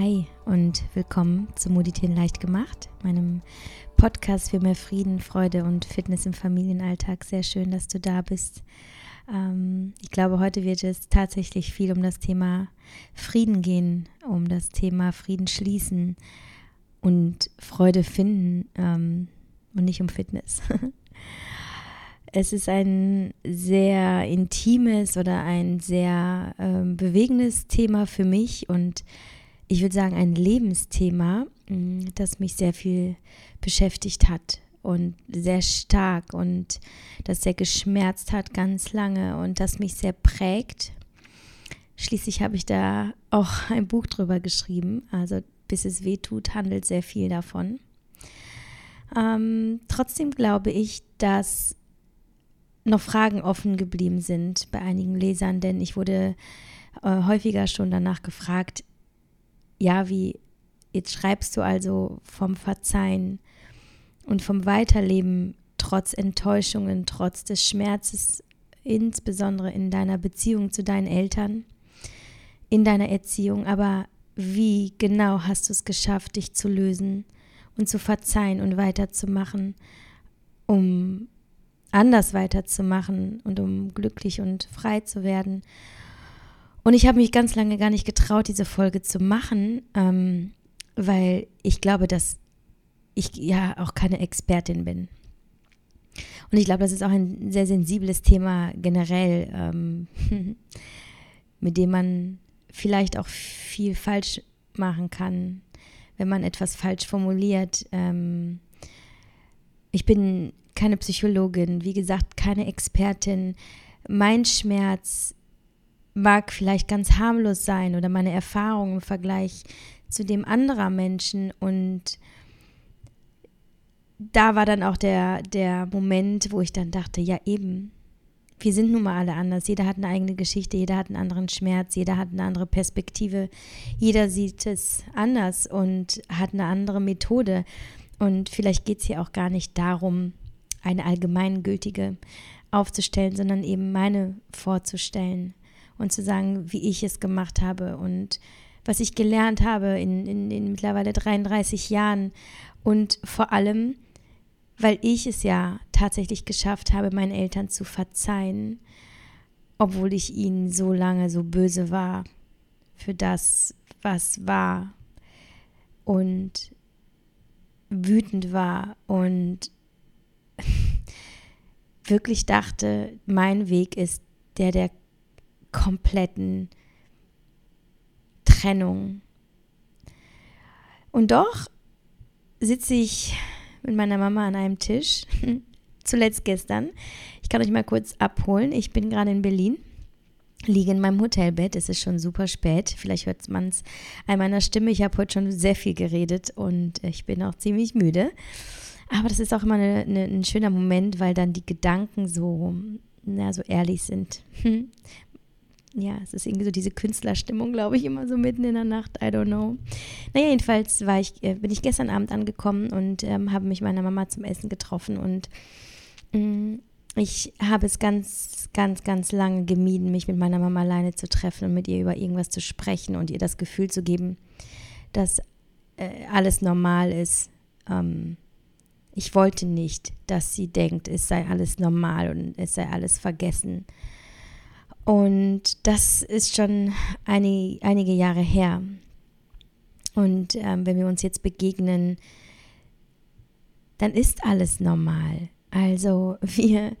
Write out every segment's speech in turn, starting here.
Hi und willkommen zu Moditieren leicht gemacht, meinem Podcast für mehr Frieden, Freude und Fitness im Familienalltag. Sehr schön, dass du da bist. Ähm, ich glaube, heute wird es tatsächlich viel um das Thema Frieden gehen, um das Thema Frieden schließen und Freude finden ähm, und nicht um Fitness. Es ist ein sehr intimes oder ein sehr ähm, bewegendes Thema für mich und würde sagen ein Lebensthema, mm, das mich sehr viel beschäftigt hat und sehr stark und das sehr geschmerzt hat ganz lange und das mich sehr prägt. Schließlich habe ich da auch ein Buch drüber geschrieben, also bis es weh tut, handelt sehr viel davon. Ähm, trotzdem glaube ich, dass noch Fragen offen geblieben sind bei einigen Lesern, denn ich wurde äh, häufiger schon danach gefragt, ja, wie, jetzt schreibst du also vom Verzeihen und vom Weiterleben trotz Enttäuschungen, trotz des Schmerzes, insbesondere in deiner Beziehung zu deinen Eltern, in deiner Erziehung, aber wie genau hast du es geschafft, dich zu lösen und zu verzeihen und weiterzumachen, um anders weiterzumachen und um glücklich und frei zu werden. Und ich habe mich ganz lange gar nicht getraut, diese Folge zu machen, ähm, weil ich glaube, dass ich ja auch keine Expertin bin. Und ich glaube, das ist auch ein sehr sensibles Thema generell, ähm, mit dem man vielleicht auch viel falsch machen kann, wenn man etwas falsch formuliert. Ähm, ich bin keine Psychologin, wie gesagt, keine Expertin. Mein Schmerz mag vielleicht ganz harmlos sein oder meine Erfahrung im Vergleich zu dem anderer Menschen und da war dann auch der, der Moment, wo ich dann dachte, ja eben, wir sind nun mal alle anders. Jeder hat eine eigene Geschichte, jeder hat einen anderen Schmerz, jeder hat eine andere Perspektive, jeder sieht es anders und hat eine andere Methode. Und vielleicht geht es hier auch gar nicht darum, eine allgemeingültige aufzustellen, sondern eben meine vorzustellen und zu sagen, wie ich es gemacht habe und was ich gelernt habe in, in, in mittlerweile 33 Jahren. Und vor allem, weil ich es ja tatsächlich geschafft habe, meinen Eltern zu verzeihen, obwohl ich ihnen so lange so böse war für das, was war und wütend war und wirklich dachte, mein Weg ist der der kompletten Trennung. Und doch sitze ich mit meiner Mama an einem Tisch, zuletzt gestern. Ich kann euch mal kurz abholen. Ich bin gerade in Berlin, liege in meinem Hotelbett. Es ist schon super spät. Vielleicht hört man es an meiner Stimme. Ich habe heute schon sehr viel geredet und ich bin auch ziemlich müde. Aber das ist auch immer eine, eine, ein schöner Moment, weil dann die Gedanken so, na, so ehrlich sind. Ja, es ist irgendwie so diese Künstlerstimmung, glaube ich, immer so mitten in der Nacht. I don't know. Naja, jedenfalls war ich, äh, bin ich gestern Abend angekommen und ähm, habe mich meiner Mama zum Essen getroffen und mh, ich habe es ganz, ganz, ganz lange gemieden, mich mit meiner Mama alleine zu treffen und mit ihr über irgendwas zu sprechen und ihr das Gefühl zu geben, dass äh, alles normal ist. Ähm, ich wollte nicht, dass sie denkt, es sei alles normal und es sei alles vergessen. Und das ist schon eine, einige Jahre her. Und ähm, wenn wir uns jetzt begegnen, dann ist alles normal. Also wir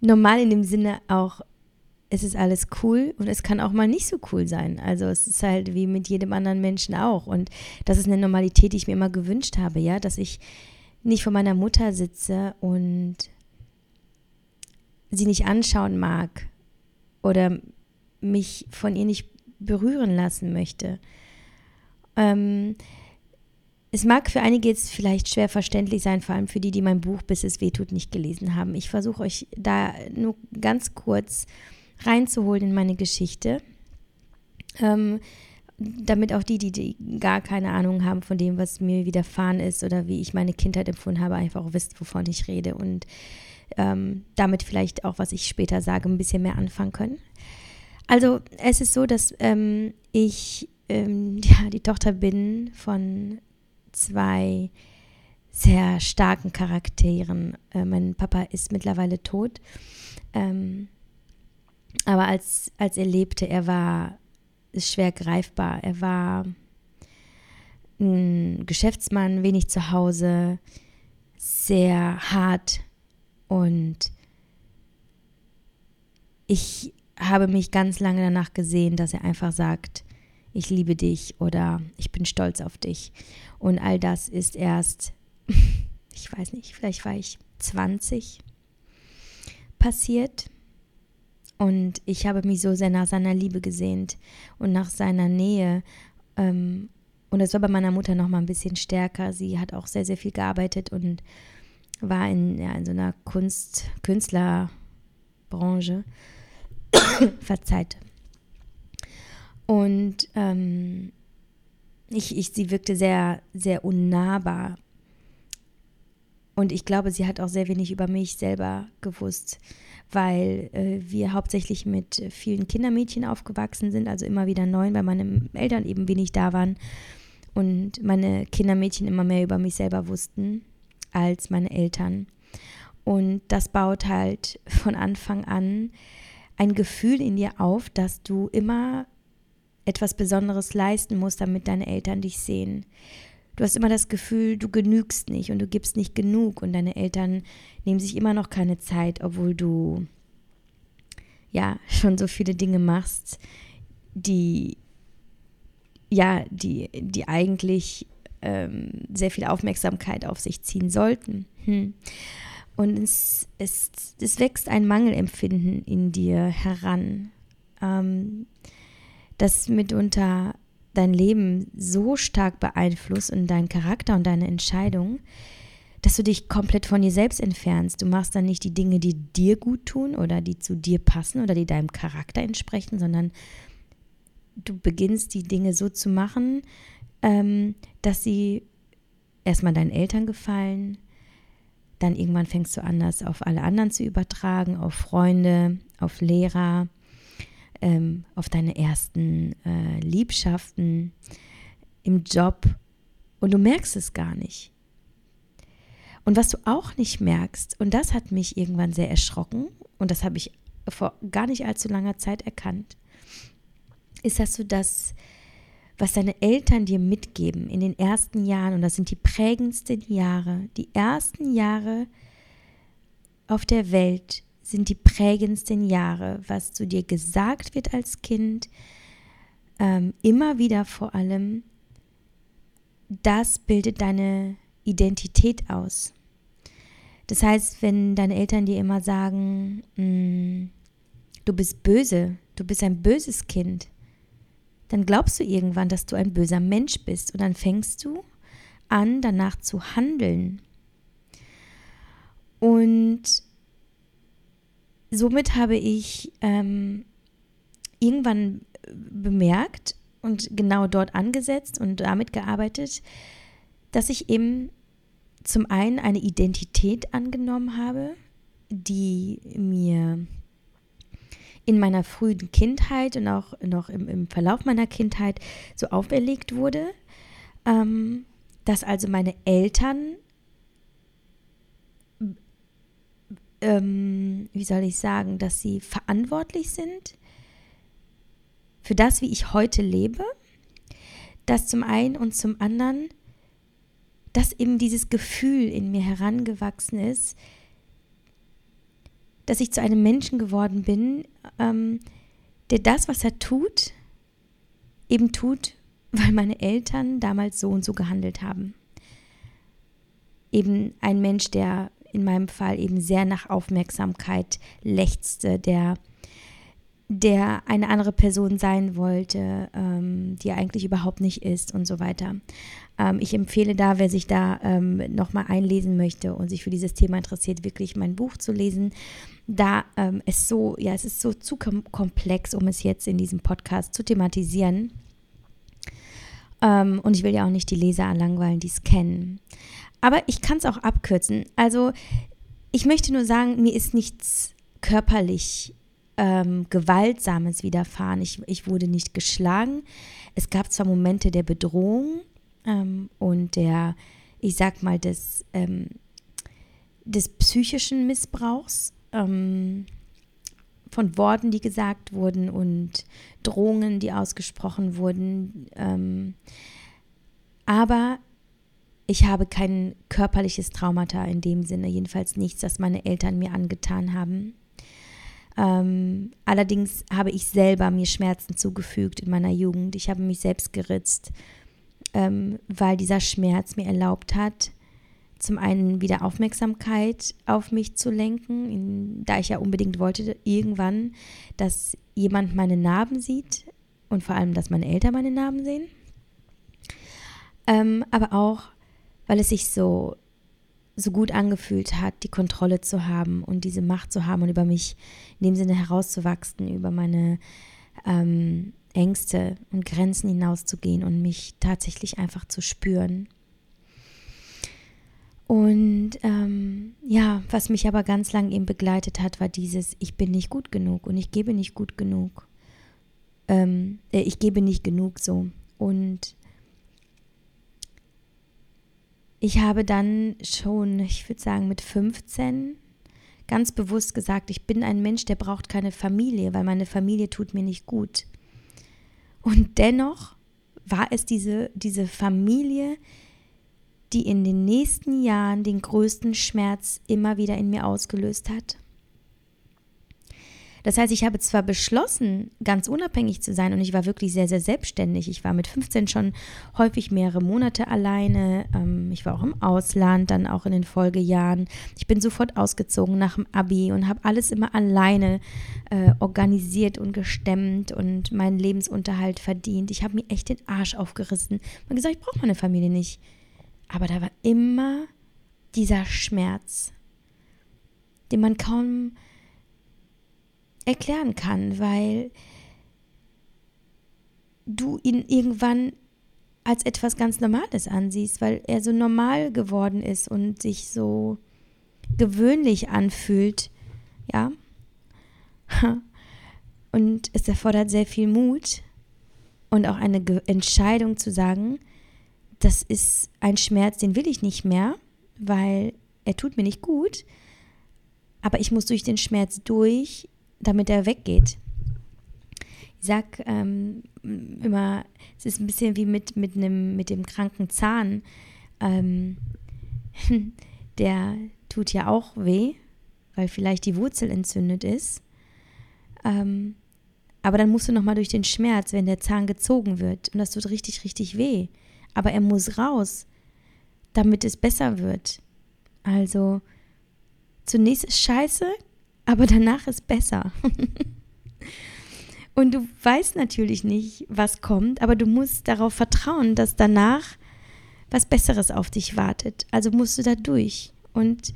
normal in dem Sinne auch, es ist alles cool und es kann auch mal nicht so cool sein. Also es ist halt wie mit jedem anderen Menschen auch. Und das ist eine Normalität, die ich mir immer gewünscht habe, ja, dass ich nicht vor meiner Mutter sitze und sie nicht anschauen mag oder mich von ihr nicht berühren lassen möchte. Ähm, es mag für einige jetzt vielleicht schwer verständlich sein, vor allem für die, die mein Buch Bis es weh tut nicht gelesen haben. Ich versuche euch da nur ganz kurz reinzuholen in meine Geschichte. Ähm, damit auch die, die, die, gar keine Ahnung haben von dem, was mir widerfahren ist oder wie ich meine Kindheit empfunden habe, einfach auch wisst, wovon ich rede und ähm, damit vielleicht auch, was ich später sage, ein bisschen mehr anfangen können. Also es ist so, dass ähm, ich ähm, ja, die Tochter bin von zwei sehr starken Charakteren. Äh, mein Papa ist mittlerweile tot. Ähm, aber als, als er lebte, er war schwer greifbar. Er war ein Geschäftsmann, wenig zu Hause, sehr hart und ich habe mich ganz lange danach gesehen, dass er einfach sagt, ich liebe dich oder ich bin stolz auf dich. Und all das ist erst, ich weiß nicht, vielleicht war ich 20 passiert. Und ich habe mich so sehr nach seiner Liebe gesehnt und nach seiner Nähe. Ähm, und das war bei meiner Mutter noch mal ein bisschen stärker. Sie hat auch sehr, sehr viel gearbeitet und war in, ja, in so einer Kunst, Künstlerbranche. Verzeiht. Und ähm, ich, ich, sie wirkte sehr, sehr unnahbar. Und ich glaube, sie hat auch sehr wenig über mich selber gewusst, weil äh, wir hauptsächlich mit vielen Kindermädchen aufgewachsen sind, also immer wieder neun, weil meine Eltern eben wenig da waren und meine Kindermädchen immer mehr über mich selber wussten als meine Eltern. Und das baut halt von Anfang an ein Gefühl in dir auf, dass du immer etwas Besonderes leisten musst, damit deine Eltern dich sehen. Du hast immer das Gefühl, du genügst nicht und du gibst nicht genug und deine Eltern nehmen sich immer noch keine Zeit, obwohl du ja schon so viele Dinge machst, die ja, die, die eigentlich ähm, sehr viel Aufmerksamkeit auf sich ziehen sollten. Hm. Und es, es, es wächst ein Mangelempfinden in dir heran, ähm, das mitunter dein Leben so stark beeinflusst und deinen Charakter und deine Entscheidung, dass du dich komplett von dir selbst entfernst. Du machst dann nicht die Dinge, die dir gut tun oder die zu dir passen oder die deinem Charakter entsprechen, sondern du beginnst die Dinge so zu machen, ähm, dass sie erstmal deinen Eltern gefallen, dann irgendwann fängst du an, das auf alle anderen zu übertragen, auf Freunde, auf Lehrer, ähm, auf deine ersten äh, Liebschaften, im Job und du merkst es gar nicht. Und was du auch nicht merkst, und das hat mich irgendwann sehr erschrocken, und das habe ich vor gar nicht allzu langer Zeit erkannt, ist, dass du das, was deine Eltern dir mitgeben in den ersten Jahren, und das sind die prägendsten Jahre, die ersten Jahre auf der Welt sind die prägendsten Jahre, was zu dir gesagt wird als Kind, ähm, immer wieder vor allem, das bildet deine Identität aus. Das heißt, wenn deine Eltern dir immer sagen, mm, du bist böse, du bist ein böses Kind, dann glaubst du irgendwann, dass du ein böser Mensch bist und dann fängst du an, danach zu handeln. Und somit habe ich ähm, irgendwann bemerkt und genau dort angesetzt und damit gearbeitet, dass ich eben zum einen eine Identität angenommen habe, die mir in meiner frühen Kindheit und auch noch im, im Verlauf meiner Kindheit so auferlegt wurde, ähm, dass also meine Eltern, ähm, wie soll ich sagen, dass sie verantwortlich sind für das, wie ich heute lebe, dass zum einen und zum anderen, dass eben dieses Gefühl in mir herangewachsen ist, dass ich zu einem Menschen geworden bin, ähm, der das, was er tut, eben tut, weil meine Eltern damals so und so gehandelt haben. Eben ein Mensch, der in meinem Fall eben sehr nach Aufmerksamkeit lechzte, der der eine andere Person sein wollte, ähm, die er eigentlich überhaupt nicht ist und so weiter. Ähm, ich empfehle da, wer sich da ähm, nochmal einlesen möchte und sich für dieses Thema interessiert, wirklich mein Buch zu lesen. Da ähm, es so, ja, es ist so zu kom komplex, um es jetzt in diesem Podcast zu thematisieren. Ähm, und ich will ja auch nicht die Leser langweilen, die es kennen. Aber ich kann es auch abkürzen. Also ich möchte nur sagen, mir ist nichts körperlich ähm, Gewaltsames widerfahren. Ich, ich wurde nicht geschlagen. es gab zwar Momente der Bedrohung ähm, und der, ich sag mal, des, ähm, des psychischen Missbrauchs ähm, von Worten, die gesagt wurden und Drohungen, die ausgesprochen wurden. Ähm, aber ich habe kein körperliches Traumata in dem Sinne, jedenfalls nichts, das meine Eltern mir angetan haben. Ähm, allerdings habe ich selber mir Schmerzen zugefügt in meiner Jugend. Ich habe mich selbst geritzt, ähm, weil dieser Schmerz mir erlaubt hat, zum einen wieder Aufmerksamkeit auf mich zu lenken, in, da ich ja unbedingt wollte, irgendwann, dass jemand meine Narben sieht und vor allem, dass meine Eltern meine Narben sehen. Ähm, aber auch, weil es sich so, so gut angefühlt hat, die Kontrolle zu haben und diese Macht zu haben und über mich in dem Sinne herauszuwachsen, über meine ähm, Ängste und Grenzen hinauszugehen und mich tatsächlich einfach zu spüren. Und ähm, ja, was mich aber ganz lang eben begleitet hat, war dieses, ich bin nicht gut genug und ich gebe nicht gut genug. Ähm, äh, ich gebe nicht genug so. Und ich habe dann schon, ich würde sagen, mit 15 ganz bewusst gesagt, ich bin ein Mensch, der braucht keine Familie, weil meine Familie tut mir nicht gut. Und dennoch war es diese, diese Familie, die in den nächsten Jahren den größten Schmerz immer wieder in mir ausgelöst hat. Das heißt, ich habe zwar beschlossen, ganz unabhängig zu sein und ich war wirklich sehr, sehr selbstständig. Ich war mit 15 schon häufig mehrere Monate alleine. Ähm, ich war auch im Ausland, dann auch in den Folgejahren. Ich bin sofort ausgezogen nach dem Abi und habe alles immer alleine äh, organisiert und gestemmt und meinen Lebensunterhalt verdient. Ich habe mir echt den Arsch aufgerissen und gesagt, ich brauche meine Familie nicht. Aber da war immer dieser Schmerz, den man kaum erklären kann, weil du ihn irgendwann als etwas ganz Normales ansiehst, weil er so normal geworden ist und sich so gewöhnlich anfühlt, ja. Und es erfordert sehr viel Mut und auch eine Entscheidung zu sagen, das ist ein Schmerz, den will ich nicht mehr, weil er tut mir nicht gut, aber ich muss durch den Schmerz durch, damit er weggeht. Ich sag ähm, immer, es ist ein bisschen wie mit, mit, einem, mit dem kranken Zahn. Ähm, der tut ja auch weh, weil vielleicht die Wurzel entzündet ist. Ähm, aber dann musst du nochmal durch den Schmerz, wenn der Zahn gezogen wird. Und das tut richtig, richtig weh aber er muss raus, damit es besser wird. Also zunächst ist scheiße, aber danach ist besser. Und du weißt natürlich nicht, was kommt, aber du musst darauf vertrauen, dass danach was Besseres auf dich wartet. Also musst du da durch. Und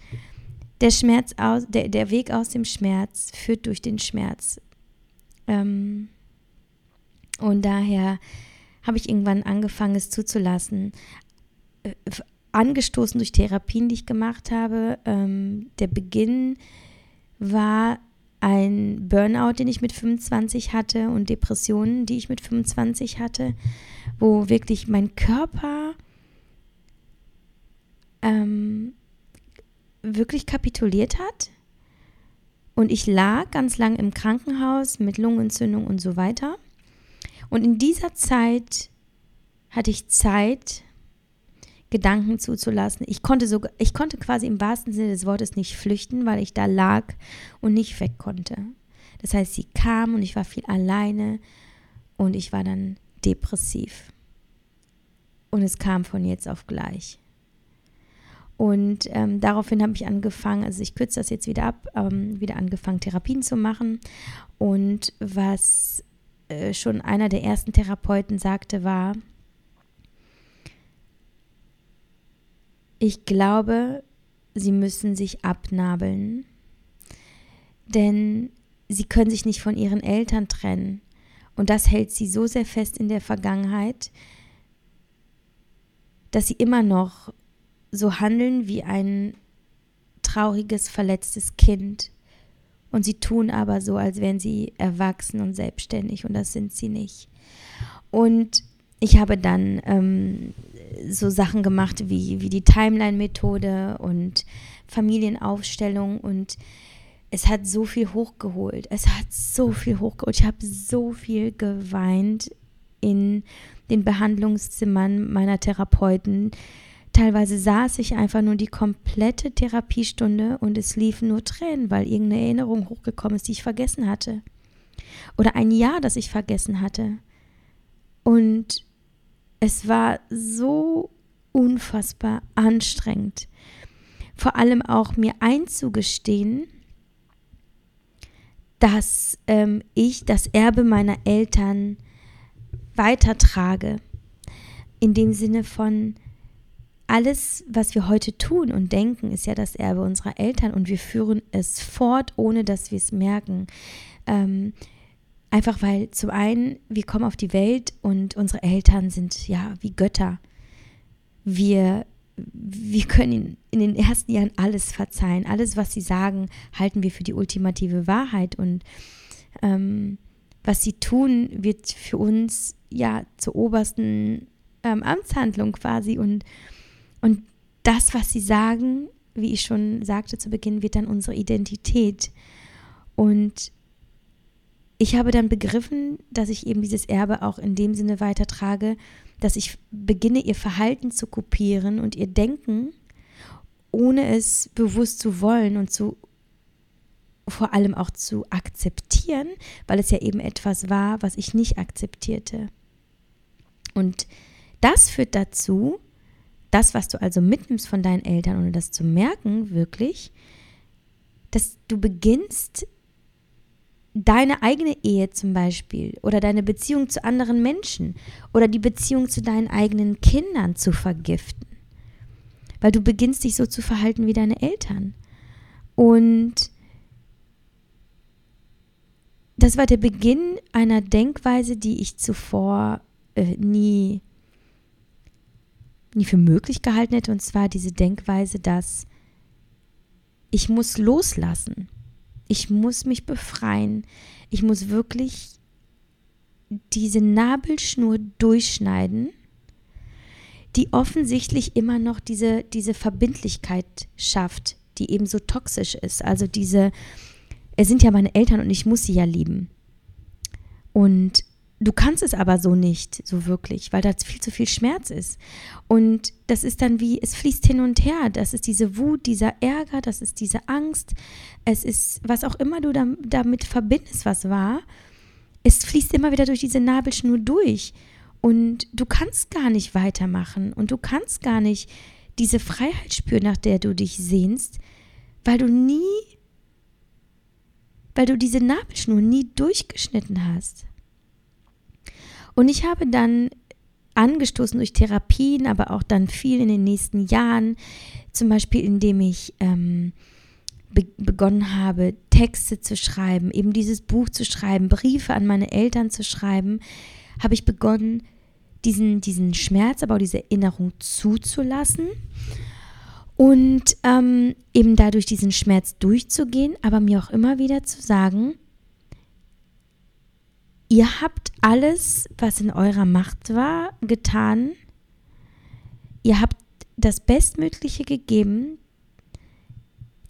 der Schmerz aus, der, der Weg aus dem Schmerz führt durch den Schmerz. Ähm, und daher habe ich irgendwann angefangen, es zuzulassen. Äh, angestoßen durch Therapien, die ich gemacht habe. Ähm, der Beginn war ein Burnout, den ich mit 25 hatte und Depressionen, die ich mit 25 hatte, wo wirklich mein Körper ähm, wirklich kapituliert hat. Und ich lag ganz lang im Krankenhaus mit Lungenentzündung und so weiter. Und in dieser Zeit hatte ich Zeit, Gedanken zuzulassen. Ich konnte sogar, ich konnte quasi im wahrsten Sinne des Wortes nicht flüchten, weil ich da lag und nicht weg konnte. Das heißt, sie kam und ich war viel alleine und ich war dann depressiv. Und es kam von jetzt auf gleich. Und ähm, daraufhin habe ich angefangen, also ich kürze das jetzt wieder ab, ähm, wieder angefangen, Therapien zu machen. Und was äh, schon einer der ersten Therapeuten sagte, war, ich glaube, sie müssen sich abnabeln, denn sie können sich nicht von ihren Eltern trennen. Und das hält sie so sehr fest in der Vergangenheit, dass sie immer noch so handeln wie ein trauriges, verletztes Kind. Und sie tun aber so, als wären sie erwachsen und selbstständig und das sind sie nicht. Und ich habe dann ähm, so Sachen gemacht wie, wie die Timeline-Methode und Familienaufstellung und es hat so viel hochgeholt. Es hat so viel hochgeholt. Ich habe so viel geweint in den Behandlungszimmern meiner Therapeuten. Teilweise saß ich einfach nur die komplette Therapiestunde und es liefen nur Tränen, weil irgendeine Erinnerung hochgekommen ist, die ich vergessen hatte. Oder ein Jahr, das ich vergessen hatte. Und es war so unfassbar anstrengend. Vor allem auch mir einzugestehen, dass ähm, ich das Erbe meiner Eltern weitertrage. In dem Sinne von, alles, was wir heute tun und denken, ist ja das Erbe unserer Eltern und wir führen es fort, ohne dass wir es merken. Ähm, einfach weil zum einen, wir kommen auf die Welt und unsere Eltern sind ja wie Götter. Wir, wir können in den ersten Jahren alles verzeihen. Alles, was sie sagen, halten wir für die ultimative Wahrheit und ähm, was sie tun, wird für uns ja zur obersten ähm, Amtshandlung quasi und, und das, was sie sagen, wie ich schon sagte zu Beginn, wird dann unsere Identität. Und ich habe dann begriffen, dass ich eben dieses Erbe auch in dem Sinne weitertrage, dass ich beginne, ihr Verhalten zu kopieren und ihr Denken, ohne es bewusst zu wollen und zu vor allem auch zu akzeptieren, weil es ja eben etwas war, was ich nicht akzeptierte. Und das führt dazu, das, was du also mitnimmst von deinen Eltern, ohne das zu merken, wirklich, dass du beginnst, deine eigene Ehe zum Beispiel oder deine Beziehung zu anderen Menschen oder die Beziehung zu deinen eigenen Kindern zu vergiften. Weil du beginnst dich so zu verhalten wie deine Eltern. Und das war der Beginn einer Denkweise, die ich zuvor äh, nie, nie für möglich gehalten hätte. Und zwar diese Denkweise, dass ich muss loslassen. Ich muss mich befreien. Ich muss wirklich diese Nabelschnur durchschneiden, die offensichtlich immer noch diese, diese Verbindlichkeit schafft, die eben so toxisch ist. Also diese, es sind ja meine Eltern und ich muss sie ja lieben. Und Du kannst es aber so nicht, so wirklich, weil da viel zu viel Schmerz ist. Und das ist dann wie, es fließt hin und her. Das ist diese Wut, dieser Ärger, das ist diese Angst. Es ist, was auch immer du damit verbindest, was war, es fließt immer wieder durch diese Nabelschnur durch. Und du kannst gar nicht weitermachen und du kannst gar nicht diese Freiheit spüren, nach der du dich sehnst, weil du nie, weil du diese Nabelschnur nie durchgeschnitten hast. Und ich habe dann angestoßen durch Therapien, aber auch dann viel in den nächsten Jahren, zum Beispiel indem ich ähm, be begonnen habe, Texte zu schreiben, eben dieses Buch zu schreiben, Briefe an meine Eltern zu schreiben, habe ich begonnen, diesen, diesen Schmerz, aber auch diese Erinnerung zuzulassen und ähm, eben dadurch diesen Schmerz durchzugehen, aber mir auch immer wieder zu sagen, Ihr habt alles, was in eurer Macht war, getan. Ihr habt das Bestmögliche gegeben.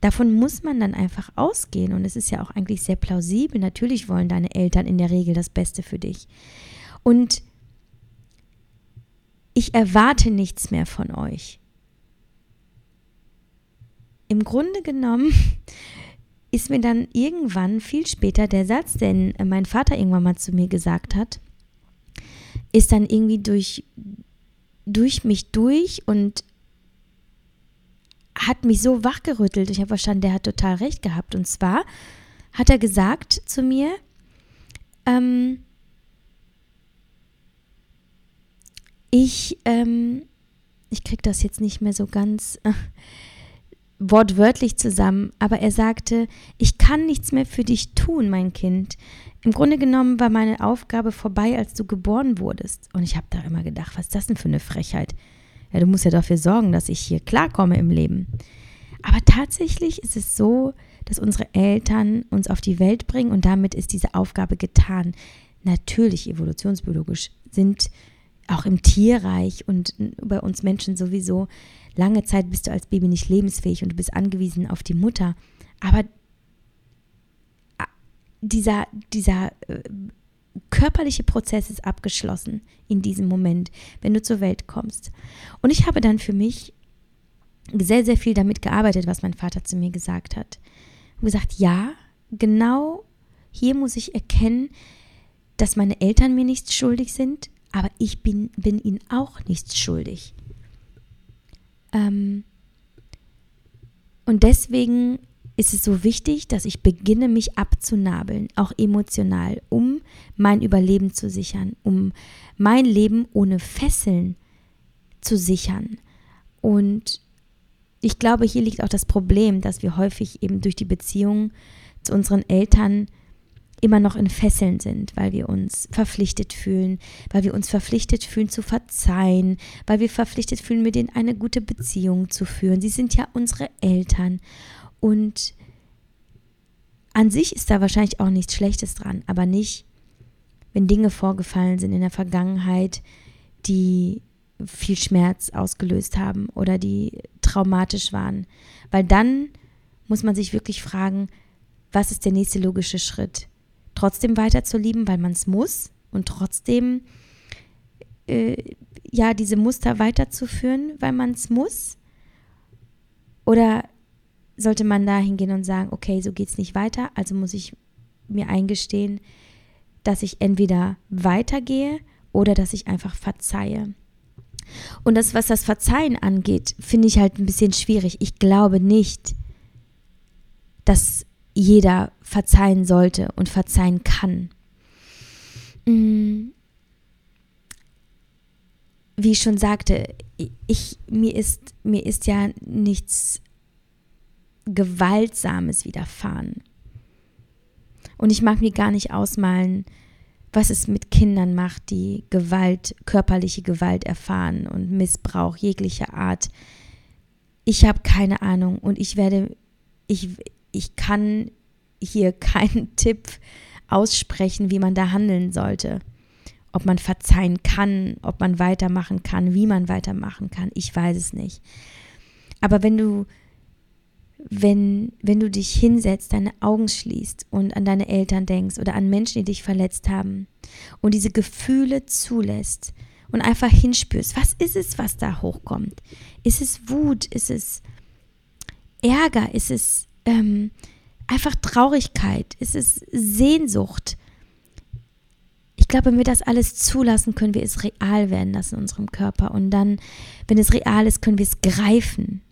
Davon muss man dann einfach ausgehen. Und es ist ja auch eigentlich sehr plausibel. Natürlich wollen deine Eltern in der Regel das Beste für dich. Und ich erwarte nichts mehr von euch. Im Grunde genommen ist mir dann irgendwann viel später der Satz, den äh, mein Vater irgendwann mal zu mir gesagt hat, ist dann irgendwie durch, durch mich durch und hat mich so wachgerüttelt. Ich habe verstanden, der hat total recht gehabt. Und zwar hat er gesagt zu mir, ähm, ich, ähm, ich kriege das jetzt nicht mehr so ganz. Wortwörtlich zusammen, aber er sagte, ich kann nichts mehr für dich tun, mein Kind. Im Grunde genommen war meine Aufgabe vorbei, als du geboren wurdest. Und ich habe da immer gedacht, was ist das denn für eine Frechheit? Ja, du musst ja dafür sorgen, dass ich hier klarkomme im Leben. Aber tatsächlich ist es so, dass unsere Eltern uns auf die Welt bringen und damit ist diese Aufgabe getan. natürlich evolutionsbiologisch sind auch im Tierreich und bei uns Menschen sowieso lange Zeit bist du als Baby nicht lebensfähig und du bist angewiesen auf die Mutter. Aber dieser, dieser äh, körperliche Prozess ist abgeschlossen in diesem Moment, wenn du zur Welt kommst. Und ich habe dann für mich sehr, sehr viel damit gearbeitet, was mein Vater zu mir gesagt hat. Und gesagt, ja, genau hier muss ich erkennen, dass meine Eltern mir nichts schuldig sind, aber ich bin, bin ihnen auch nichts schuldig. Ähm und deswegen ist es so wichtig, dass ich beginne, mich abzunabeln, auch emotional, um mein Überleben zu sichern, um mein Leben ohne Fesseln zu sichern. Und ich glaube, hier liegt auch das Problem, dass wir häufig eben durch die Beziehung zu unseren Eltern immer noch in Fesseln sind, weil wir uns verpflichtet fühlen, weil wir uns verpflichtet fühlen zu verzeihen, weil wir verpflichtet fühlen, mit denen eine gute Beziehung zu führen. Sie sind ja unsere Eltern. Und an sich ist da wahrscheinlich auch nichts Schlechtes dran, aber nicht, wenn Dinge vorgefallen sind in der Vergangenheit, die viel Schmerz ausgelöst haben oder die traumatisch waren. Weil dann muss man sich wirklich fragen, was ist der nächste logische Schritt? Trotzdem weiter zu lieben, weil man es muss und trotzdem äh, ja diese Muster weiterzuführen, weil man es muss? Oder sollte man da hingehen und sagen, okay, so geht es nicht weiter, also muss ich mir eingestehen, dass ich entweder weitergehe oder dass ich einfach verzeihe. Und das, was das Verzeihen angeht, finde ich halt ein bisschen schwierig. Ich glaube nicht, dass jeder verzeihen sollte und verzeihen kann. Mm. Wie ich schon sagte, ich, mir, ist, mir ist ja nichts Gewaltsames widerfahren. Und ich mag mir gar nicht ausmalen, was es mit Kindern macht, die Gewalt, körperliche Gewalt erfahren und Missbrauch jeglicher Art. Ich habe keine Ahnung und ich werde, ich, ich kann hier keinen Tipp aussprechen, wie man da handeln sollte. Ob man verzeihen kann, ob man weitermachen kann, wie man weitermachen kann, ich weiß es nicht. Aber wenn du wenn, wenn du dich hinsetzt, deine Augen schließt und an deine Eltern denkst oder an Menschen, die dich verletzt haben und diese Gefühle zulässt und einfach hinspürst, was ist es, was da hochkommt? Ist es Wut? Ist es Ärger? Ist es ähm, einfach Traurigkeit? Ist es Sehnsucht? Ich glaube, wenn wir das alles zulassen, können wir es real werden lassen in unserem Körper. Und dann, wenn es real ist, können wir es greifen.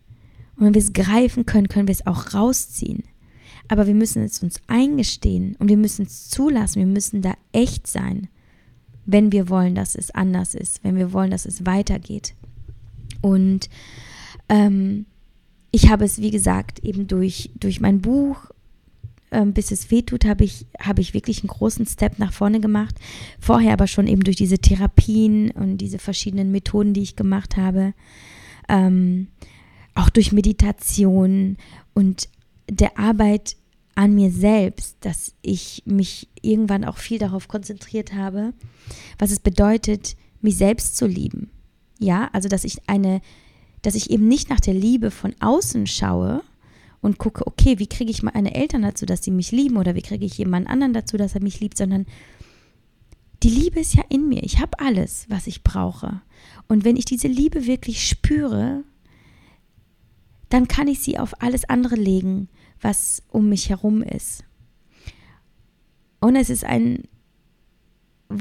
Und wenn wir es greifen können, können wir es auch rausziehen. Aber wir müssen es uns eingestehen und wir müssen es zulassen. Wir müssen da echt sein, wenn wir wollen, dass es anders ist, wenn wir wollen, dass es weitergeht. Und ähm, ich habe es, wie gesagt, eben durch, durch mein Buch, ähm, bis es wehtut, habe ich, habe ich wirklich einen großen Step nach vorne gemacht. Vorher aber schon eben durch diese Therapien und diese verschiedenen Methoden, die ich gemacht habe. Ähm, auch durch Meditation und der Arbeit an mir selbst, dass ich mich irgendwann auch viel darauf konzentriert habe, was es bedeutet, mich selbst zu lieben. Ja, also dass ich eine, dass ich eben nicht nach der Liebe von außen schaue und gucke, okay, wie kriege ich meine Eltern dazu, dass sie mich lieben oder wie kriege ich jemand anderen dazu, dass er mich liebt, sondern die Liebe ist ja in mir. Ich habe alles, was ich brauche. Und wenn ich diese Liebe wirklich spüre, dann kann ich sie auf alles andere legen, was um mich herum ist. Und es ist ein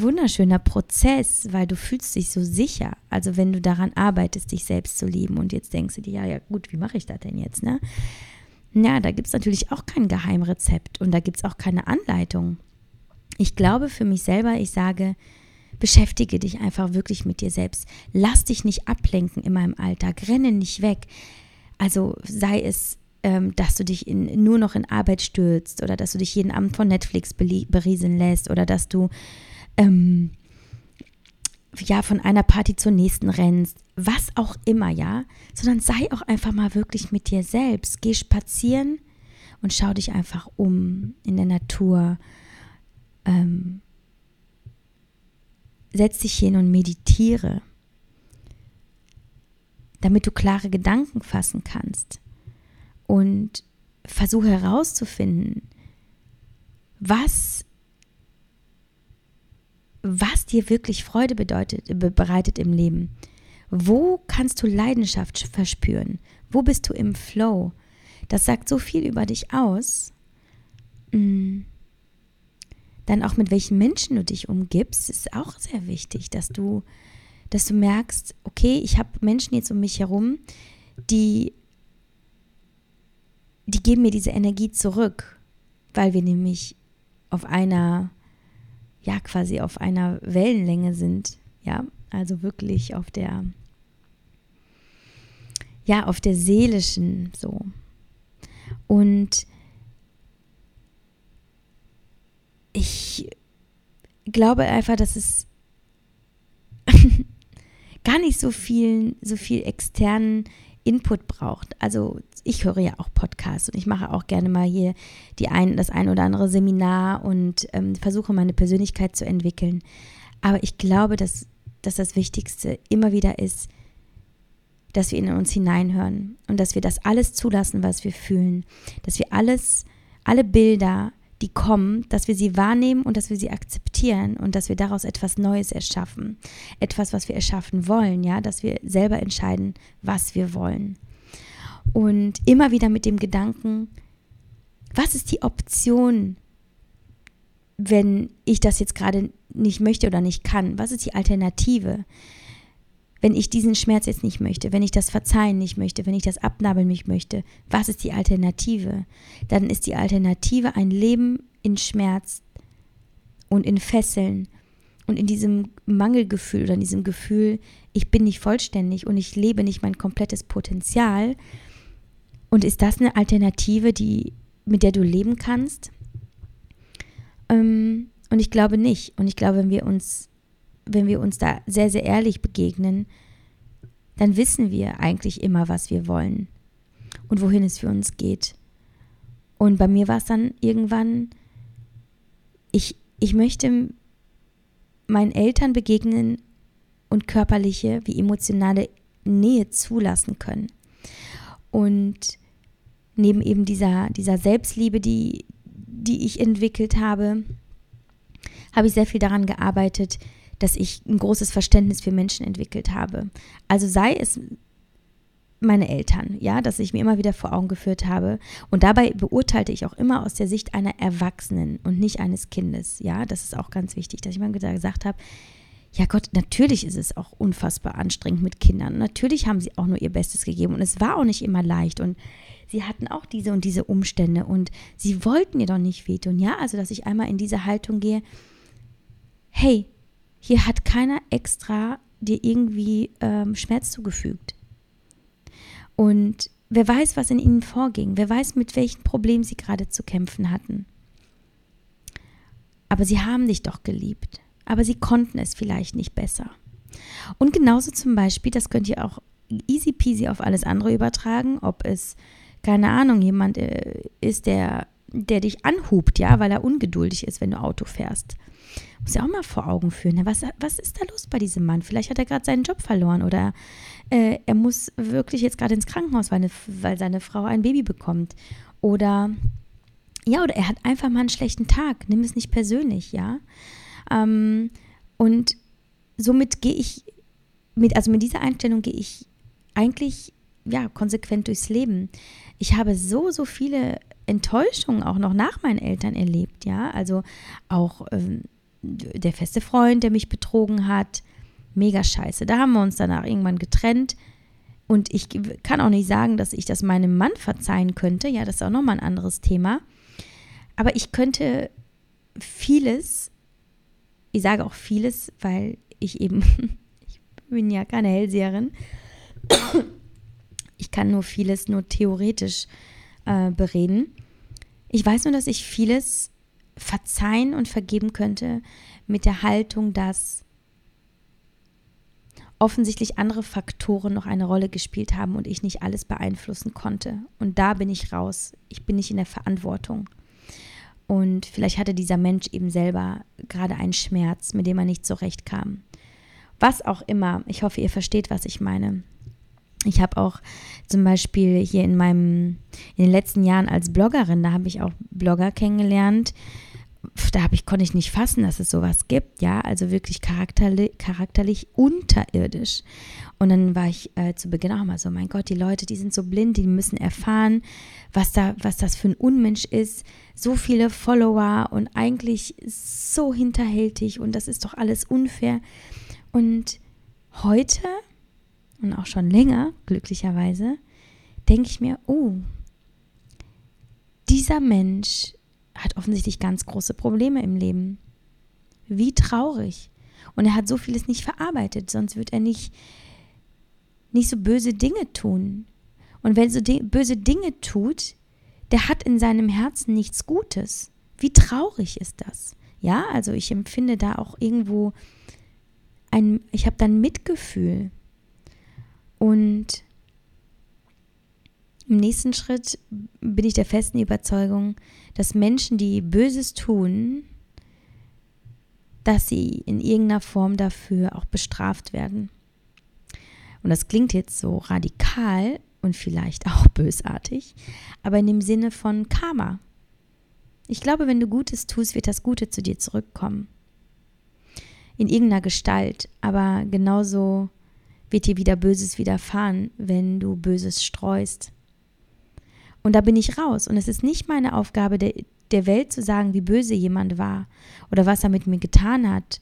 wunderschöner Prozess, weil du fühlst dich so sicher. Also wenn du daran arbeitest, dich selbst zu lieben und jetzt denkst du dir, ja, ja gut, wie mache ich das denn jetzt, ne? Ja, da gibt es natürlich auch kein Geheimrezept und da gibt es auch keine Anleitung. Ich glaube für mich selber, ich sage, beschäftige dich einfach wirklich mit dir selbst. Lass dich nicht ablenken in meinem Alltag, renne nicht weg. Also sei es, ähm, dass du dich in, nur noch in Arbeit stürzt oder dass du dich jeden Abend von Netflix berieseln lässt oder dass du ähm, ja von einer Party zur nächsten rennst, was auch immer, ja, sondern sei auch einfach mal wirklich mit dir selbst. Geh spazieren und schau dich einfach um in der Natur. Ähm, setz dich hin und meditiere, damit du klare Gedanken fassen kannst und versuche herauszufinden, was was dir wirklich Freude bedeutet, bereitet im Leben. Wo kannst du Leidenschaft verspüren? Wo bist du im Flow? Das sagt so viel über dich aus. Mm. Dann auch mit welchen Menschen du dich umgibst, ist auch sehr wichtig, dass du, dass du merkst, okay, ich habe Menschen jetzt um mich herum, die, die geben mir diese Energie zurück, weil wir nämlich auf einer, ja, quasi auf einer Wellenlänge sind, ja, also wirklich auf der, ja, auf der seelischen, so. Und ich glaube einfach, dass es gar nicht so viel, so viel externen Input braucht. Also ich höre ja auch Podcasts und ich mache auch gerne mal hier die ein, das ein oder andere Seminar und ähm, versuche meine Persönlichkeit zu entwickeln. Aber ich glaube, dass, dass das Wichtigste immer wieder ist, dass wir in uns hineinhören und dass wir das alles zulassen, was wir fühlen, dass wir alles, alle Bilder, die kommen, dass wir sie wahrnehmen und dass wir sie akzeptieren und dass wir daraus etwas Neues erschaffen. Etwas, was wir erschaffen wollen, ja, dass wir selber entscheiden, was wir wollen. Und immer wieder mit dem Gedanken, was ist die Option, wenn ich das jetzt gerade nicht möchte oder nicht kann? Was ist die Alternative? Wenn ich diesen Schmerz jetzt nicht möchte, wenn ich das Verzeihen nicht möchte, wenn ich das Abnabeln nicht möchte, was ist die Alternative? Dann ist die Alternative ein Leben in Schmerz und in Fesseln und in diesem Mangelgefühl oder in diesem Gefühl, ich bin nicht vollständig und ich lebe nicht mein komplettes Potenzial. Und ist das eine Alternative, die, mit der du leben kannst? Ähm, und ich glaube nicht. Und ich glaube, wenn wir uns wenn wir uns da sehr, sehr ehrlich begegnen, dann wissen wir eigentlich immer, was wir wollen und wohin es für uns geht. Und bei mir war es dann irgendwann, ich, ich möchte meinen Eltern begegnen und körperliche wie emotionale Nähe zulassen können. Und neben eben dieser, dieser Selbstliebe, die, die ich entwickelt habe, habe ich sehr viel daran gearbeitet, dass ich ein großes Verständnis für Menschen entwickelt habe. Also sei es meine Eltern, ja, dass ich mir immer wieder vor Augen geführt habe. Und dabei beurteilte ich auch immer aus der Sicht einer Erwachsenen und nicht eines Kindes. Ja, das ist auch ganz wichtig, dass ich mal gesagt habe, ja Gott, natürlich ist es auch unfassbar anstrengend mit Kindern. Natürlich haben sie auch nur ihr Bestes gegeben und es war auch nicht immer leicht und sie hatten auch diese und diese Umstände und sie wollten ihr doch nicht wehtun. Ja, also dass ich einmal in diese Haltung gehe, hey, hier hat keiner extra dir irgendwie ähm, Schmerz zugefügt. Und wer weiß, was in ihnen vorging, wer weiß, mit welchen Problemen sie gerade zu kämpfen hatten. Aber sie haben dich doch geliebt, aber sie konnten es vielleicht nicht besser. Und genauso zum Beispiel, das könnt ihr auch easy peasy auf alles andere übertragen, ob es, keine Ahnung, jemand äh, ist, der, der dich anhubt, ja, weil er ungeduldig ist, wenn du Auto fährst. Muss ja auch mal vor Augen führen. Was, was ist da los bei diesem Mann? Vielleicht hat er gerade seinen Job verloren oder äh, er muss wirklich jetzt gerade ins Krankenhaus, weil, eine, weil seine Frau ein Baby bekommt. Oder ja, oder er hat einfach mal einen schlechten Tag. Nimm es nicht persönlich, ja. Ähm, und somit gehe ich mit, also mit dieser Einstellung gehe ich eigentlich ja konsequent durchs Leben. Ich habe so, so viele Enttäuschungen auch noch nach meinen Eltern erlebt, ja. Also auch ähm, der feste Freund, der mich betrogen hat. Mega scheiße. Da haben wir uns danach irgendwann getrennt. Und ich kann auch nicht sagen, dass ich das meinem Mann verzeihen könnte. Ja, das ist auch nochmal ein anderes Thema. Aber ich könnte vieles, ich sage auch vieles, weil ich eben, ich bin ja keine Hellseherin. Ich kann nur vieles nur theoretisch äh, bereden. Ich weiß nur, dass ich vieles verzeihen und vergeben könnte mit der Haltung, dass offensichtlich andere Faktoren noch eine Rolle gespielt haben und ich nicht alles beeinflussen konnte. Und da bin ich raus. Ich bin nicht in der Verantwortung. Und vielleicht hatte dieser Mensch eben selber gerade einen Schmerz, mit dem er nicht zurechtkam. Was auch immer. Ich hoffe, ihr versteht, was ich meine. Ich habe auch zum Beispiel hier in meinem, in den letzten Jahren als Bloggerin, da habe ich auch Blogger kennengelernt. Da ich, konnte ich nicht fassen, dass es sowas gibt, ja, also wirklich charakterlich, charakterlich unterirdisch. Und dann war ich äh, zu Beginn auch mal so, mein Gott, die Leute, die sind so blind, die müssen erfahren, was da, was das für ein Unmensch ist. So viele Follower und eigentlich so hinterhältig und das ist doch alles unfair. Und heute und auch schon länger, glücklicherweise, denke ich mir, oh, dieser Mensch hat offensichtlich ganz große Probleme im Leben. Wie traurig. Und er hat so vieles nicht verarbeitet, sonst wird er nicht, nicht so böse Dinge tun. Und wenn er so böse Dinge tut, der hat in seinem Herzen nichts Gutes. Wie traurig ist das? Ja, also ich empfinde da auch irgendwo ein, ich habe dann Mitgefühl. Und im nächsten Schritt bin ich der festen Überzeugung, dass Menschen, die Böses tun, dass sie in irgendeiner Form dafür auch bestraft werden. Und das klingt jetzt so radikal und vielleicht auch bösartig, aber in dem Sinne von Karma. Ich glaube, wenn du Gutes tust, wird das Gute zu dir zurückkommen. In irgendeiner Gestalt, aber genauso wird dir wieder Böses widerfahren, wenn du Böses streust. Und da bin ich raus. Und es ist nicht meine Aufgabe der, der Welt zu sagen, wie böse jemand war oder was er mit mir getan hat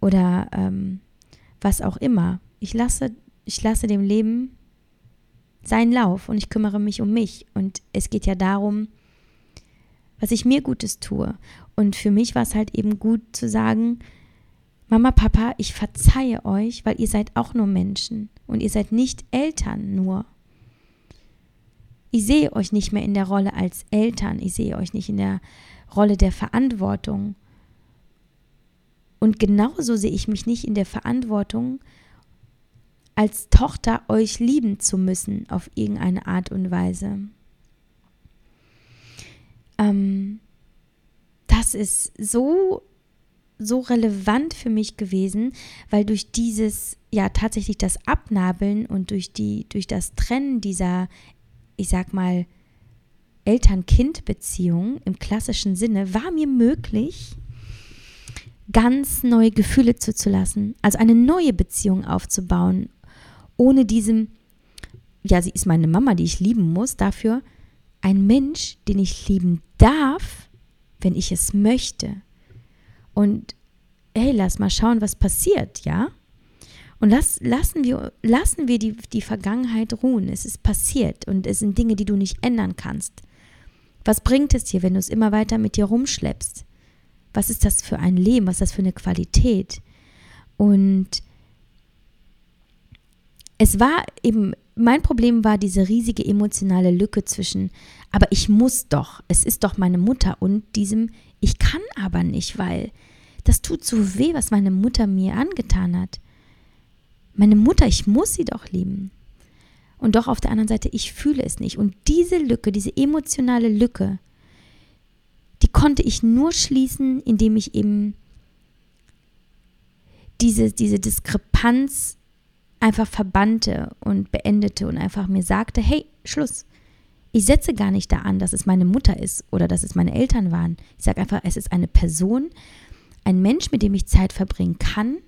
oder ähm, was auch immer. Ich lasse, ich lasse dem Leben seinen Lauf und ich kümmere mich um mich. Und es geht ja darum, was ich mir Gutes tue. Und für mich war es halt eben gut zu sagen, Mama, Papa, ich verzeihe euch, weil ihr seid auch nur Menschen und ihr seid nicht Eltern nur. Ich sehe euch nicht mehr in der Rolle als Eltern, ich sehe euch nicht in der Rolle der Verantwortung. Und genauso sehe ich mich nicht in der Verantwortung, als Tochter euch lieben zu müssen auf irgendeine Art und Weise. Ähm, das ist so so relevant für mich gewesen, weil durch dieses, ja, tatsächlich das Abnabeln und durch die, durch das Trennen dieser, ich sag mal, Eltern-Kind-Beziehung im klassischen Sinne, war mir möglich, ganz neue Gefühle zuzulassen, also eine neue Beziehung aufzubauen, ohne diesem, ja, sie ist meine Mama, die ich lieben muss, dafür ein Mensch, den ich lieben darf, wenn ich es möchte und hey, lass mal schauen, was passiert, ja? Und lass, lassen wir, lassen wir die, die Vergangenheit ruhen. Es ist passiert und es sind Dinge, die du nicht ändern kannst. Was bringt es dir, wenn du es immer weiter mit dir rumschleppst? Was ist das für ein Leben? Was ist das für eine Qualität? Und es war eben, mein Problem war diese riesige emotionale Lücke zwischen, aber ich muss doch, es ist doch meine Mutter und diesem, ich kann aber nicht, weil das tut so weh, was meine Mutter mir angetan hat. Meine Mutter, ich muss sie doch lieben. Und doch auf der anderen Seite, ich fühle es nicht. Und diese Lücke, diese emotionale Lücke, die konnte ich nur schließen, indem ich eben diese, diese Diskrepanz einfach verbannte und beendete und einfach mir sagte, hey, Schluss. Ich setze gar nicht da an, dass es meine Mutter ist oder dass es meine Eltern waren. Ich sage einfach, es ist eine Person, ein Mensch, mit dem ich Zeit verbringen kann.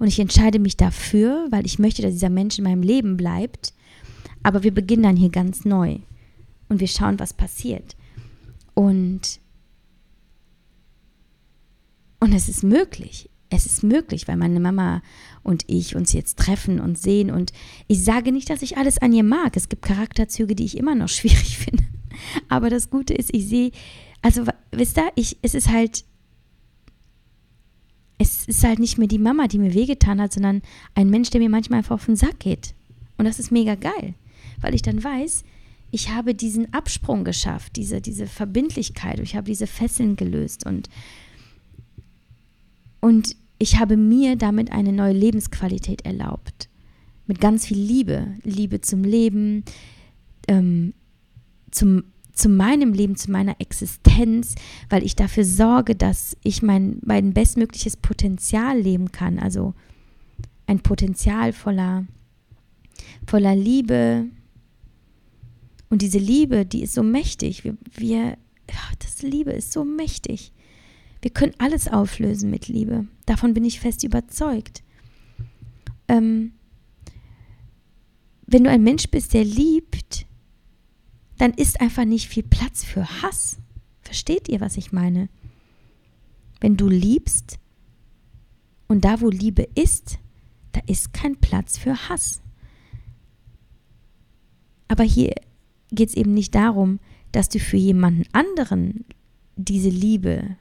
Und ich entscheide mich dafür, weil ich möchte, dass dieser Mensch in meinem Leben bleibt. Aber wir beginnen dann hier ganz neu. Und wir schauen, was passiert. Und, und es ist möglich. Es ist möglich, weil meine Mama und ich uns jetzt treffen und sehen. Und ich sage nicht, dass ich alles an ihr mag. Es gibt Charakterzüge, die ich immer noch schwierig finde. Aber das Gute ist, ich sehe, also wisst ihr, ich, es ist halt, es ist halt nicht mehr die Mama, die mir wehgetan hat, sondern ein Mensch, der mir manchmal einfach auf den Sack geht. Und das ist mega geil, weil ich dann weiß, ich habe diesen Absprung geschafft, diese, diese Verbindlichkeit, ich habe diese Fesseln gelöst und, und ich habe mir damit eine neue Lebensqualität erlaubt. Mit ganz viel Liebe. Liebe zum Leben, ähm, zum, zu meinem Leben, zu meiner Existenz, weil ich dafür sorge, dass ich mein, mein bestmögliches Potenzial leben kann. Also ein Potenzial voller, voller Liebe. Und diese Liebe, die ist so mächtig. Wir, wir ja, das Liebe ist so mächtig. Wir können alles auflösen mit Liebe. Davon bin ich fest überzeugt. Ähm, wenn du ein Mensch bist, der liebt, dann ist einfach nicht viel Platz für Hass. Versteht ihr, was ich meine? Wenn du liebst und da, wo Liebe ist, da ist kein Platz für Hass. Aber hier geht es eben nicht darum, dass du für jemanden anderen diese Liebe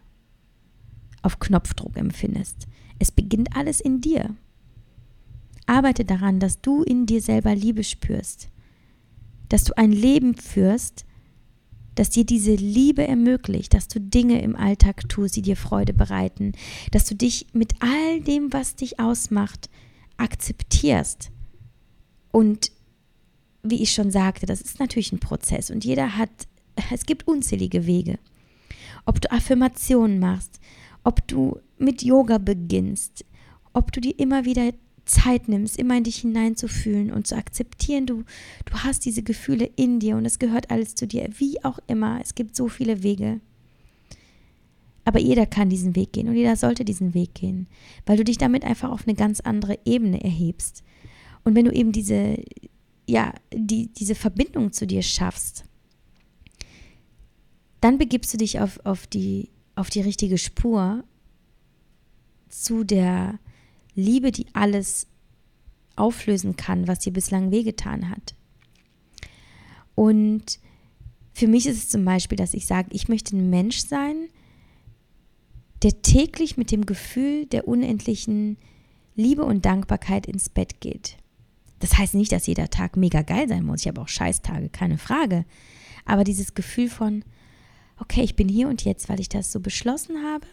auf Knopfdruck empfindest. Es beginnt alles in dir. Arbeite daran, dass du in dir selber Liebe spürst, dass du ein Leben führst, das dir diese Liebe ermöglicht, dass du Dinge im Alltag tust, die dir Freude bereiten, dass du dich mit all dem, was dich ausmacht, akzeptierst. Und wie ich schon sagte, das ist natürlich ein Prozess und jeder hat, es gibt unzählige Wege. Ob du Affirmationen machst, ob du mit Yoga beginnst, ob du dir immer wieder Zeit nimmst, immer in dich hineinzufühlen und zu akzeptieren, du, du hast diese Gefühle in dir und es gehört alles zu dir, wie auch immer. Es gibt so viele Wege. Aber jeder kann diesen Weg gehen und jeder sollte diesen Weg gehen, weil du dich damit einfach auf eine ganz andere Ebene erhebst. Und wenn du eben diese, ja, die, diese Verbindung zu dir schaffst, dann begibst du dich auf, auf, die, auf die richtige Spur zu der Liebe, die alles auflösen kann, was dir bislang wehgetan hat. Und für mich ist es zum Beispiel, dass ich sage, ich möchte ein Mensch sein, der täglich mit dem Gefühl der unendlichen Liebe und Dankbarkeit ins Bett geht. Das heißt nicht, dass jeder Tag mega geil sein muss. Ich habe auch Scheißtage, keine Frage. Aber dieses Gefühl von, okay, ich bin hier und jetzt, weil ich das so beschlossen habe.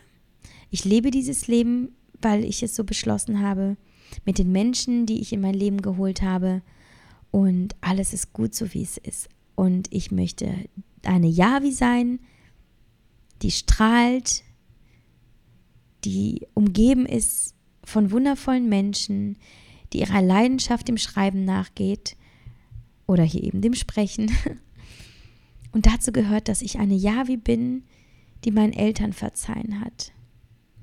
Ich lebe dieses Leben weil ich es so beschlossen habe, mit den Menschen, die ich in mein Leben geholt habe. Und alles ist gut so, wie es ist. Und ich möchte eine Yavi sein, die strahlt, die umgeben ist von wundervollen Menschen, die ihrer Leidenschaft dem Schreiben nachgeht oder hier eben dem Sprechen. Und dazu gehört, dass ich eine Yavi bin, die meinen Eltern verzeihen hat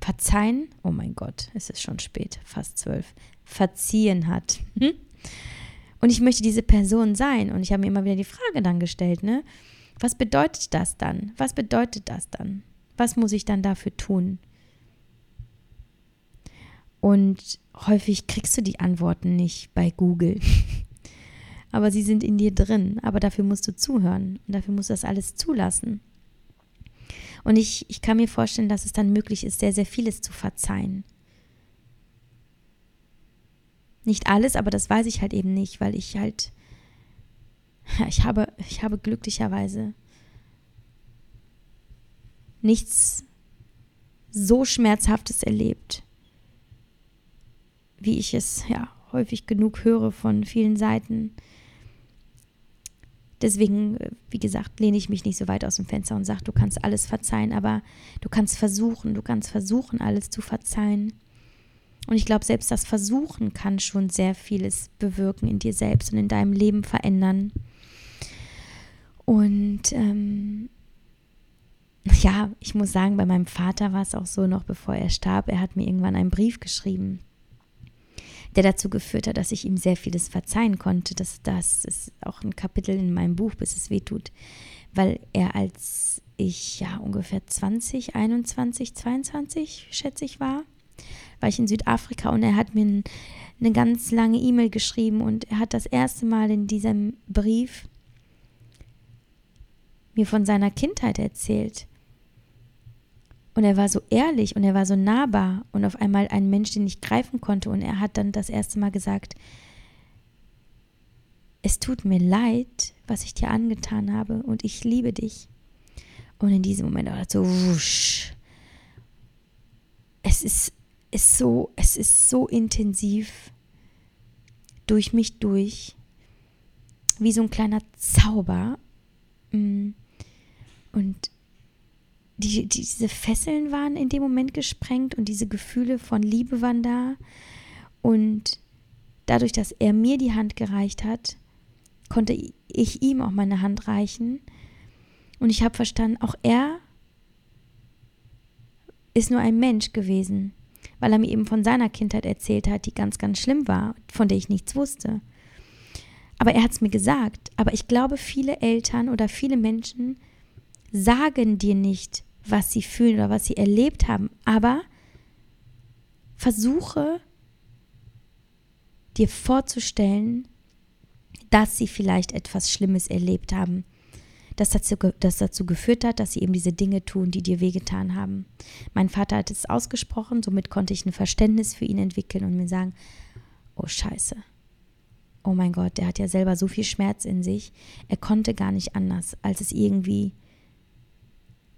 verzeihen, oh mein Gott, es ist schon spät, fast zwölf, verziehen hat. Hm? Und ich möchte diese Person sein. Und ich habe mir immer wieder die Frage dann gestellt, ne? Was bedeutet das dann? Was bedeutet das dann? Was muss ich dann dafür tun? Und häufig kriegst du die Antworten nicht bei Google. Aber sie sind in dir drin. Aber dafür musst du zuhören. Und dafür musst du das alles zulassen. Und ich, ich kann mir vorstellen, dass es dann möglich ist, sehr, sehr vieles zu verzeihen. Nicht alles, aber das weiß ich halt eben nicht, weil ich halt, ich habe, ich habe glücklicherweise nichts so Schmerzhaftes erlebt, wie ich es ja häufig genug höre von vielen Seiten. Deswegen, äh, wie gesagt, lehne ich mich nicht so weit aus dem Fenster und sage, du kannst alles verzeihen, aber du kannst versuchen, du kannst versuchen, alles zu verzeihen. Und ich glaube, selbst das Versuchen kann schon sehr vieles bewirken in dir selbst und in deinem Leben verändern. Und ähm, ja, ich muss sagen, bei meinem Vater war es auch so, noch bevor er starb, er hat mir irgendwann einen Brief geschrieben der dazu geführt hat, dass ich ihm sehr vieles verzeihen konnte. Das, das ist auch ein Kapitel in meinem Buch, bis es weh tut, weil er als ich ja ungefähr 20, 21, 22, schätze ich, war, war ich in Südafrika und er hat mir eine ganz lange E-Mail geschrieben und er hat das erste Mal in diesem Brief mir von seiner Kindheit erzählt und er war so ehrlich und er war so nahbar und auf einmal ein Mensch, den ich greifen konnte. Und er hat dann das erste Mal gesagt, es tut mir leid, was ich dir angetan habe und ich liebe dich. Und in diesem Moment war das so, wusch. Es ist, ist so, es ist so intensiv durch mich durch, wie so ein kleiner Zauber, mm, Und die, diese Fesseln waren in dem Moment gesprengt und diese Gefühle von Liebe waren da. Und dadurch, dass er mir die Hand gereicht hat, konnte ich ihm auch meine Hand reichen. Und ich habe verstanden, auch er ist nur ein Mensch gewesen, weil er mir eben von seiner Kindheit erzählt hat, die ganz, ganz schlimm war, von der ich nichts wusste. Aber er hat es mir gesagt. Aber ich glaube, viele Eltern oder viele Menschen sagen dir nicht, was sie fühlen oder was sie erlebt haben, aber versuche dir vorzustellen, dass sie vielleicht etwas Schlimmes erlebt haben, das dazu, das dazu geführt hat, dass sie eben diese Dinge tun, die dir wehgetan haben. Mein Vater hat es ausgesprochen, somit konnte ich ein Verständnis für ihn entwickeln und mir sagen, oh scheiße, oh mein Gott, der hat ja selber so viel Schmerz in sich, er konnte gar nicht anders, als es irgendwie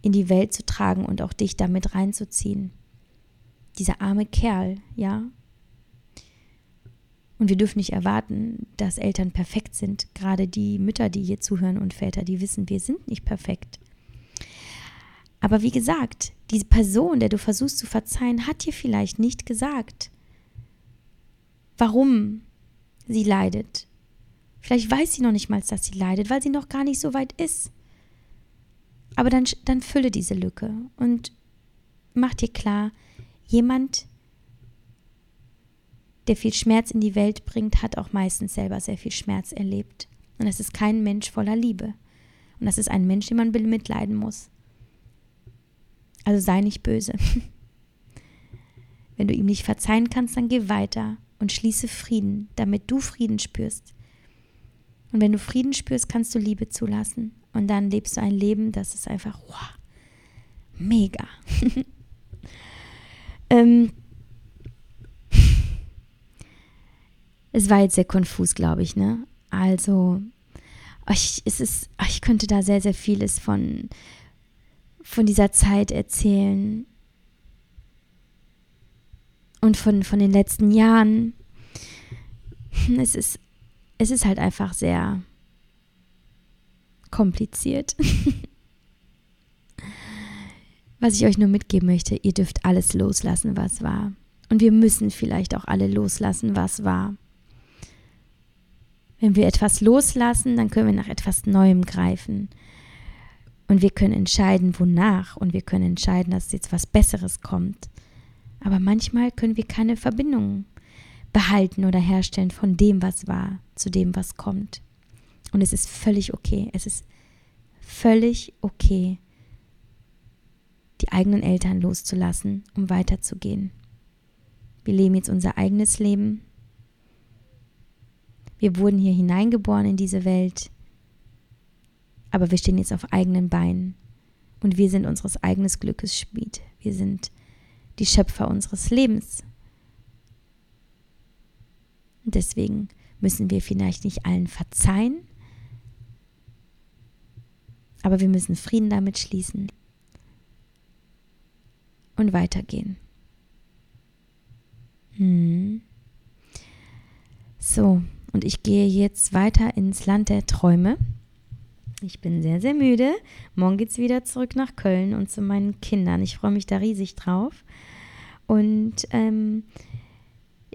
in die Welt zu tragen und auch dich damit reinzuziehen. Dieser arme Kerl, ja. Und wir dürfen nicht erwarten, dass Eltern perfekt sind. Gerade die Mütter, die hier zuhören und Väter, die wissen, wir sind nicht perfekt. Aber wie gesagt, diese Person, der du versuchst zu verzeihen, hat dir vielleicht nicht gesagt, warum sie leidet. Vielleicht weiß sie noch nicht mal, dass sie leidet, weil sie noch gar nicht so weit ist. Aber dann, dann fülle diese Lücke und mach dir klar, jemand, der viel Schmerz in die Welt bringt, hat auch meistens selber sehr viel Schmerz erlebt. Und das ist kein Mensch voller Liebe. Und das ist ein Mensch, den man mitleiden muss. Also sei nicht böse. Wenn du ihm nicht verzeihen kannst, dann geh weiter und schließe Frieden, damit du Frieden spürst. Und wenn du Frieden spürst, kannst du Liebe zulassen. Und dann lebst du ein Leben, das ist einfach wow, mega. ähm, es war jetzt sehr konfus, glaube ich, ne? Also, ich, es ist, ich könnte da sehr, sehr vieles von, von dieser Zeit erzählen. Und von, von den letzten Jahren. Es ist, es ist halt einfach sehr kompliziert. was ich euch nur mitgeben möchte, ihr dürft alles loslassen, was war. Und wir müssen vielleicht auch alle loslassen, was war. Wenn wir etwas loslassen, dann können wir nach etwas Neuem greifen. Und wir können entscheiden, wonach. Und wir können entscheiden, dass jetzt was Besseres kommt. Aber manchmal können wir keine Verbindung behalten oder herstellen von dem, was war, zu dem, was kommt. Und es ist völlig okay. Es ist völlig okay, die eigenen Eltern loszulassen, um weiterzugehen. Wir leben jetzt unser eigenes Leben. Wir wurden hier hineingeboren in diese Welt, aber wir stehen jetzt auf eigenen Beinen und wir sind unseres eigenen Glückes Schmied. Wir sind die Schöpfer unseres Lebens. Und deswegen müssen wir vielleicht nicht allen verzeihen, aber wir müssen Frieden damit schließen und weitergehen. Hm. So, und ich gehe jetzt weiter ins Land der Träume. Ich bin sehr, sehr müde. Morgen geht es wieder zurück nach Köln und zu meinen Kindern. Ich freue mich da riesig drauf. Und ähm,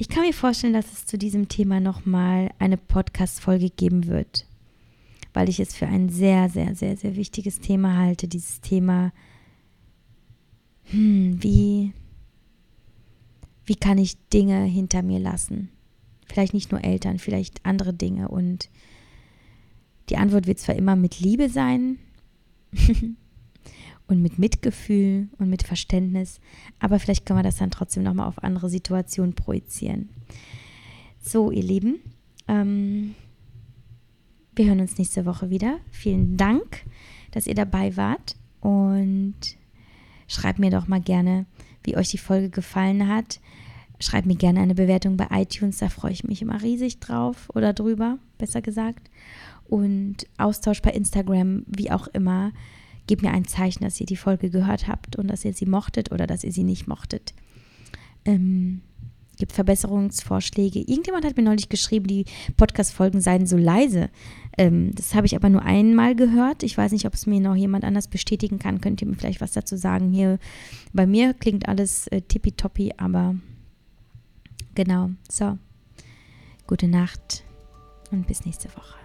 ich kann mir vorstellen, dass es zu diesem Thema nochmal eine Podcast-Folge geben wird weil ich es für ein sehr, sehr, sehr, sehr wichtiges Thema halte. Dieses Thema, hm, wie, wie kann ich Dinge hinter mir lassen? Vielleicht nicht nur Eltern, vielleicht andere Dinge. Und die Antwort wird zwar immer mit Liebe sein und mit Mitgefühl und mit Verständnis, aber vielleicht können wir das dann trotzdem nochmal auf andere Situationen projizieren. So, ihr Lieben, ähm, wir hören uns nächste Woche wieder. Vielen Dank, dass ihr dabei wart und schreibt mir doch mal gerne, wie euch die Folge gefallen hat. Schreibt mir gerne eine Bewertung bei iTunes, da freue ich mich immer riesig drauf oder drüber, besser gesagt. Und Austausch bei Instagram, wie auch immer. Gebt mir ein Zeichen, dass ihr die Folge gehört habt und dass ihr sie mochtet oder dass ihr sie nicht mochtet. Ähm, gibt Verbesserungsvorschläge. Irgendjemand hat mir neulich geschrieben, die Podcast-Folgen seien so leise. Ähm, das habe ich aber nur einmal gehört. Ich weiß nicht, ob es mir noch jemand anders bestätigen kann. Könnt ihr mir vielleicht was dazu sagen? Hier bei mir klingt alles äh, tippitoppi, aber genau. So, gute Nacht und bis nächste Woche.